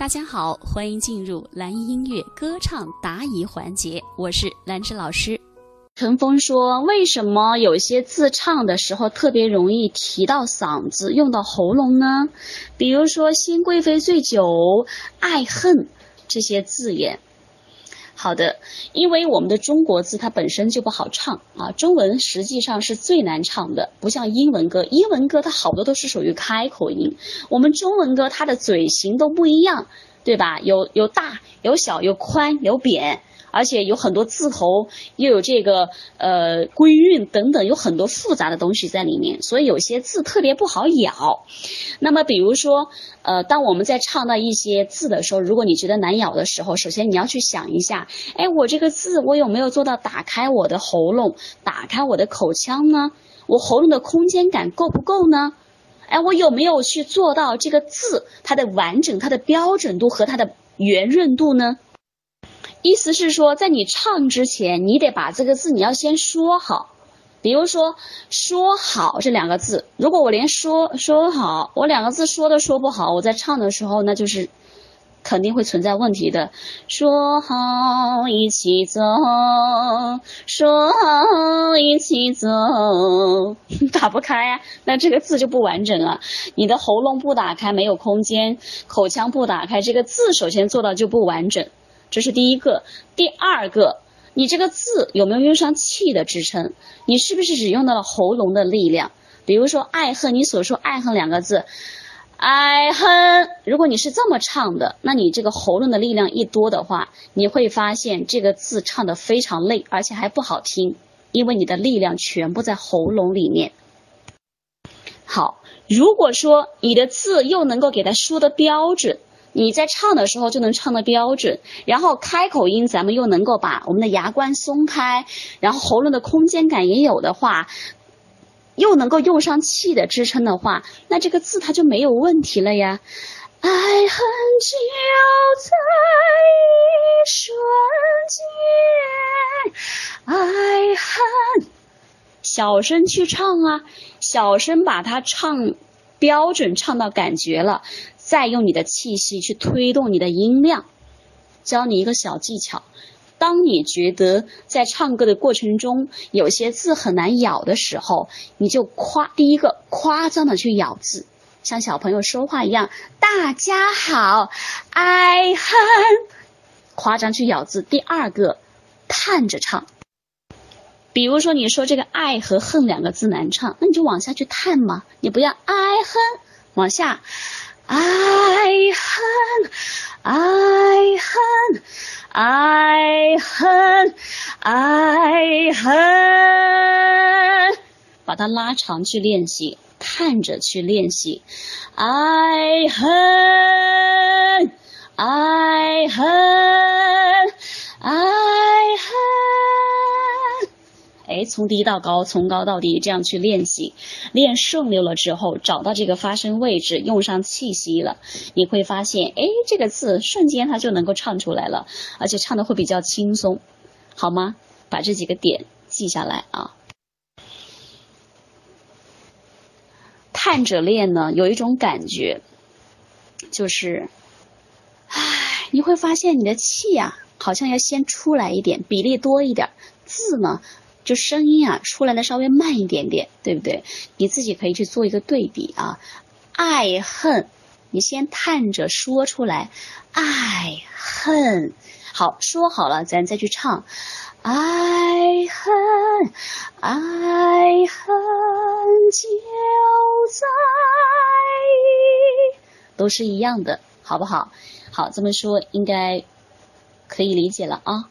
大家好，欢迎进入蓝音乐歌唱答疑环节，我是兰芝老师。陈峰说：“为什么有些自唱的时候特别容易提到嗓子，用到喉咙呢？比如说‘新贵妃醉酒’‘爱恨’这些字眼。”好的，因为我们的中国字它本身就不好唱啊，中文实际上是最难唱的，不像英文歌，英文歌它好多都是属于开口音，我们中文歌它的嘴型都不一样，对吧？有有大有小有宽有扁。而且有很多字头，又有这个呃归韵等等，有很多复杂的东西在里面，所以有些字特别不好咬。那么比如说，呃，当我们在唱到一些字的时候，如果你觉得难咬的时候，首先你要去想一下，哎，我这个字我有没有做到打开我的喉咙，打开我的口腔呢？我喉咙的空间感够不够呢？哎，我有没有去做到这个字它的完整、它的标准度和它的圆润度呢？意思是说，在你唱之前，你得把这个字你要先说好。比如说“说好”这两个字，如果我连说说好，我两个字说都说不好，我在唱的时候那就是肯定会存在问题的。说好一起走，说好一起走，打不开呀，那这个字就不完整啊。你的喉咙不打开，没有空间，口腔不打开，这个字首先做到就不完整。这是第一个，第二个，你这个字有没有用上气的支撑？你是不是只用到了喉咙的力量？比如说爱恨，你所说爱恨两个字，爱恨，如果你是这么唱的，那你这个喉咙的力量一多的话，你会发现这个字唱的非常累，而且还不好听，因为你的力量全部在喉咙里面。好，如果说你的字又能够给它说的标准。你在唱的时候就能唱的标准，然后开口音咱们又能够把我们的牙关松开，然后喉咙的空间感也有的话，又能够用上气的支撑的话，那这个字它就没有问题了呀。爱恨就在一瞬间，爱恨，小声去唱啊，小声把它唱标准，唱到感觉了。再用你的气息去推动你的音量，教你一个小技巧。当你觉得在唱歌的过程中有些字很难咬的时候，你就夸第一个夸张的去咬字，像小朋友说话一样。大家好，爱恨，夸张去咬字。第二个，叹着唱。比如说你说这个爱和恨两个字难唱，那你就往下去叹嘛，你不要爱恨往下。爱恨，爱恨，爱恨，爱恨，把它拉长去练习，看着去练习。爱恨，爱恨，爱恨。哎，从低到高，从高到低，这样去练习，练顺溜了之后，找到这个发声位置，用上气息了，你会发现，哎，这个字瞬间它就能够唱出来了，而且唱的会比较轻松，好吗？把这几个点记下来啊。探着练呢，有一种感觉，就是，唉，你会发现你的气呀，好像要先出来一点，比例多一点，字呢。就声音啊出来的稍微慢一点点，对不对？你自己可以去做一个对比啊。爱恨，你先叹着说出来。爱恨，好说好了，咱再去唱。爱恨，爱恨就在，都是一样的，好不好？好，这么说应该可以理解了啊。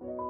Thank you.